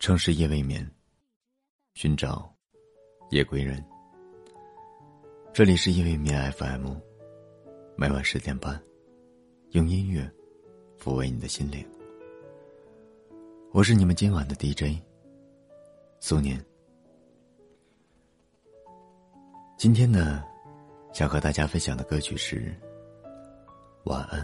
城市夜未眠，寻找夜归人。这里是夜未眠 FM，每晚十点半，用音乐抚慰你的心灵。我是你们今晚的 DJ 苏年。今天呢，想和大家分享的歌曲是《晚安》。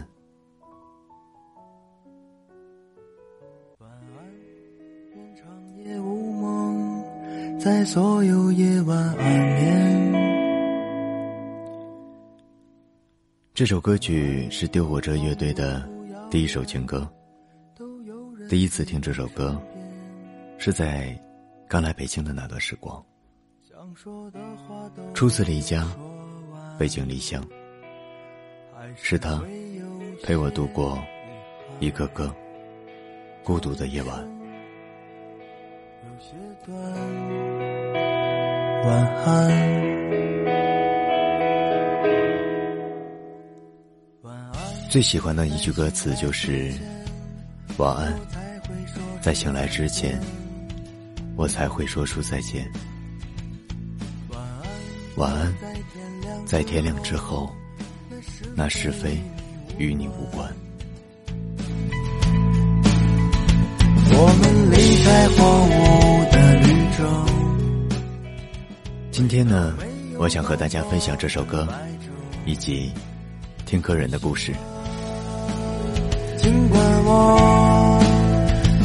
在所有夜晚安眠。这首歌曲是丢火车乐队的第一首情歌。第一次听这首歌，是在刚来北京的那段时光。初次离家，北京离乡，是他陪我度过一个个孤独的夜晚。晚安。最喜欢的一句歌词就是“晚安”，在醒来之前，我才会说出再见。晚安，在天亮之后，那是非与你无关。在荒芜的绿洲。今天呢，我想和大家分享这首歌，以及听歌人的故事。尽管我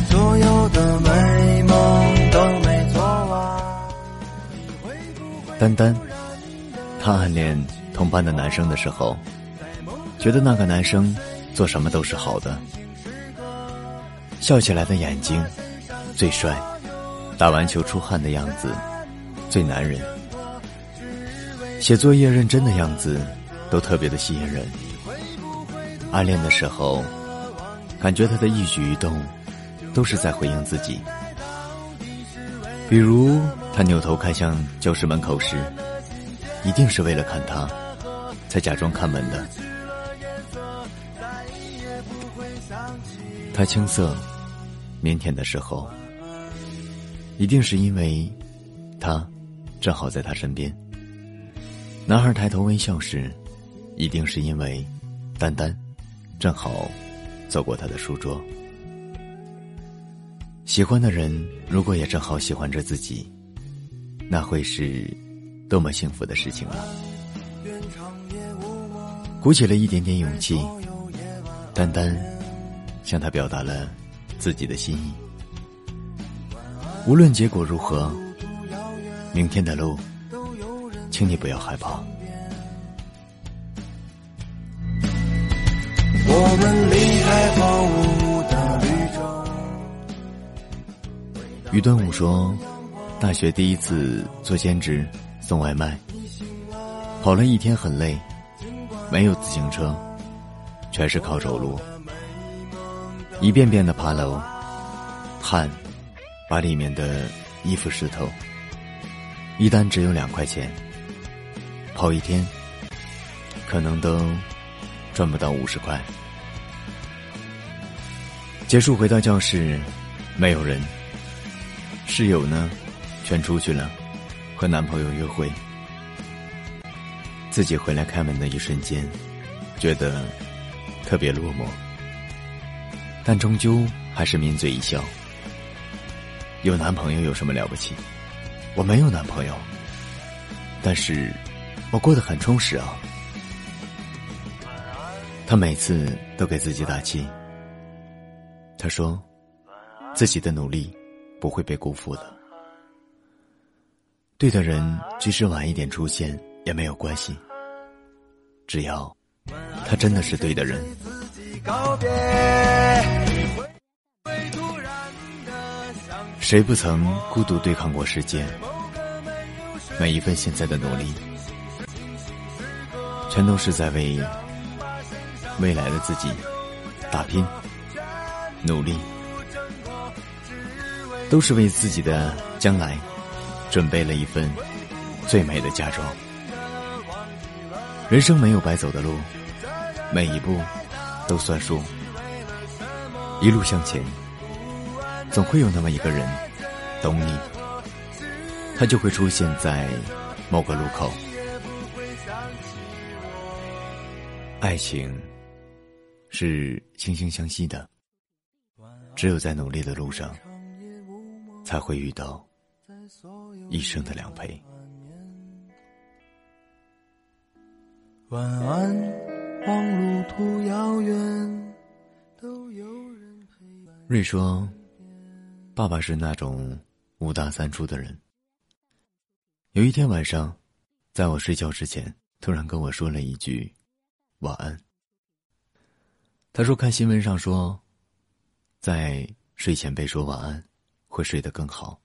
所有的美梦都没做完。丹丹，她暗恋同班的男生的时候，觉得那个男生做什么都是好的，笑起来的眼睛最帅，打完球出汗的样子最男人。写作业认真的样子，都特别的吸引人。暗恋的时候，感觉他的一举一动，都是在回应自己。比如他扭头看向教室门口时，一定是为了看他，才假装看门的。他青涩、腼腆的时候，一定是因为，他正好在他身边。男孩抬头微笑时，一定是因为丹丹正好走过他的书桌。喜欢的人如果也正好喜欢着自己，那会是多么幸福的事情啊！鼓起了一点点勇气，丹丹向他表达了自己的心意。无论结果如何，明天的路。请你不要害怕。我们离开荒芜的绿洲。于端午说，大学第一次做兼职送外卖，跑了一天很累，没有自行车，全是靠走路，一遍遍的爬楼，汗把里面的衣服湿透，一单只有两块钱。跑一天，可能都赚不到五十块。结束回到教室，没有人。室友呢，全出去了，和男朋友约会。自己回来开门的一瞬间，觉得特别落寞，但终究还是抿嘴一笑。有男朋友有什么了不起？我没有男朋友，但是。我过得很充实啊。他每次都给自己打气。他说，自己的努力不会被辜负的。对的人即使晚一点出现也没有关系，只要他真的是对的人。谁不曾孤独对抗过世界？每一份现在的努力。全都是在为未来的自己打拼、努力，都是为自己的将来准备了一份最美的嫁妆。人生没有白走的路，每一步都算数。一路向前，总会有那么一个人懂你，他就会出现在某个路口。爱情是惺惺相惜的，只有在努力的路上，才会遇到一生的良配。晚安，望路途遥远，都有人陪伴。瑞说：“爸爸是那种五大三粗的人。有一天晚上，在我睡觉之前，突然跟我说了一句。”晚安。他说：“看新闻上说，在睡前被说晚安，会睡得更好。”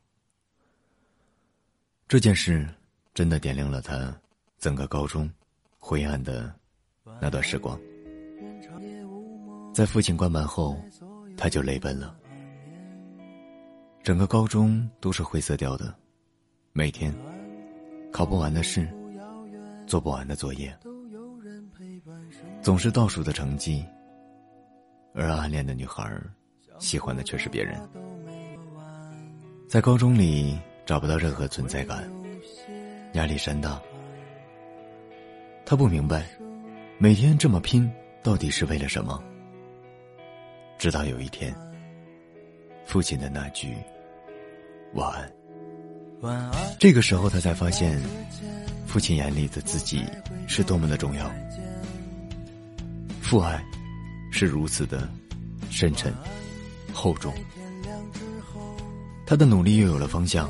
这件事真的点亮了他整个高中灰暗的那段时光。在父亲关门后，他就泪奔了。整个高中都是灰色调的，每天考不完的试，做不完的作业。总是倒数的成绩，而暗恋的女孩喜欢的却是别人。在高中里找不到任何存在感，压力山大。他不明白，每天这么拼到底是为了什么。直到有一天，父亲的那句“晚安”，晚安。这个时候，他才发现，父亲眼里的自己是多么的重要。父爱是如此的深沉、厚重。他的努力又有了方向，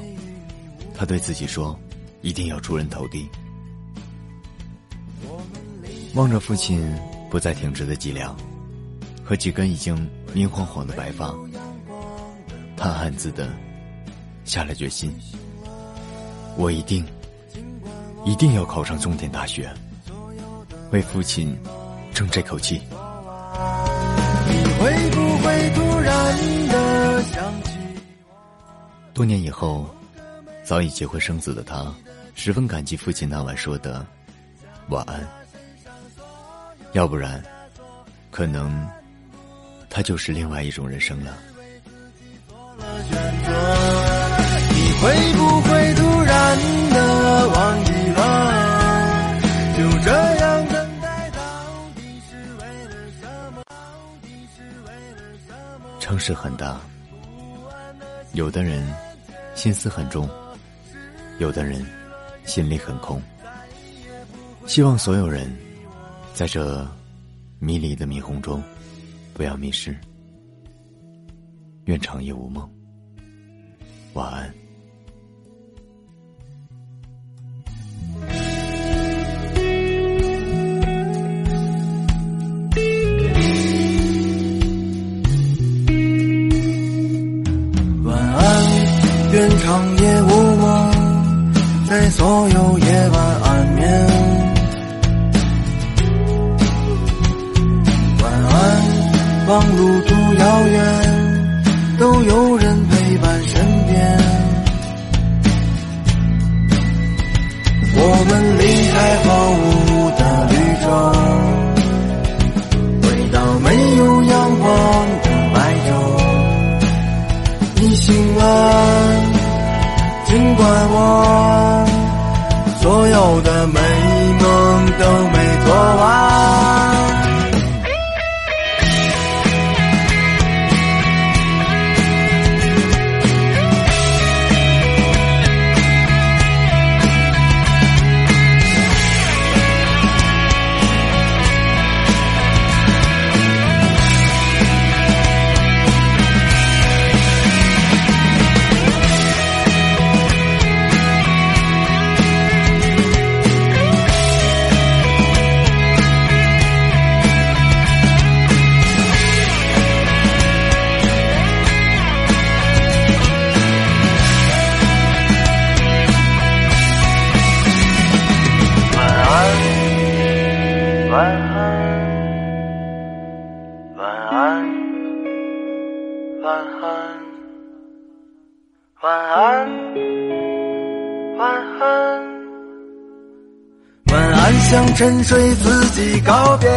他对自己说：“一定要出人头地。”望着父亲不再挺直的脊梁和几根已经明晃晃的白发，他暗自的下了决心：“我一定，一定要考上重点大学，为父亲。”争这口气。多年以后，早已结婚生子的他，十分感激父亲那晚说的“晚安”。要不然，可能他就是另外一种人生了。你会不会突然的忘记了？就这。城市很大，有的人心思很重，有的人心里很空。希望所有人在这迷离的霓虹中不要迷失。愿长夜无梦，晚安。长夜无梦，在所有夜晚安眠。晚安，望路途遥远，向沉睡自己告别。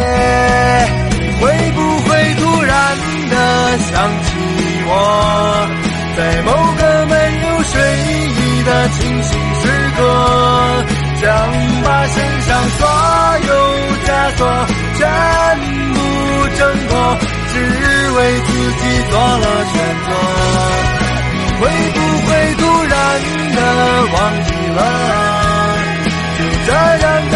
会不会突然的想起我，在某个没有。睡意的清醒时刻，想把身上所有枷锁全部挣脱，只为自己做了选择。会不会突然的忘记了？就这样的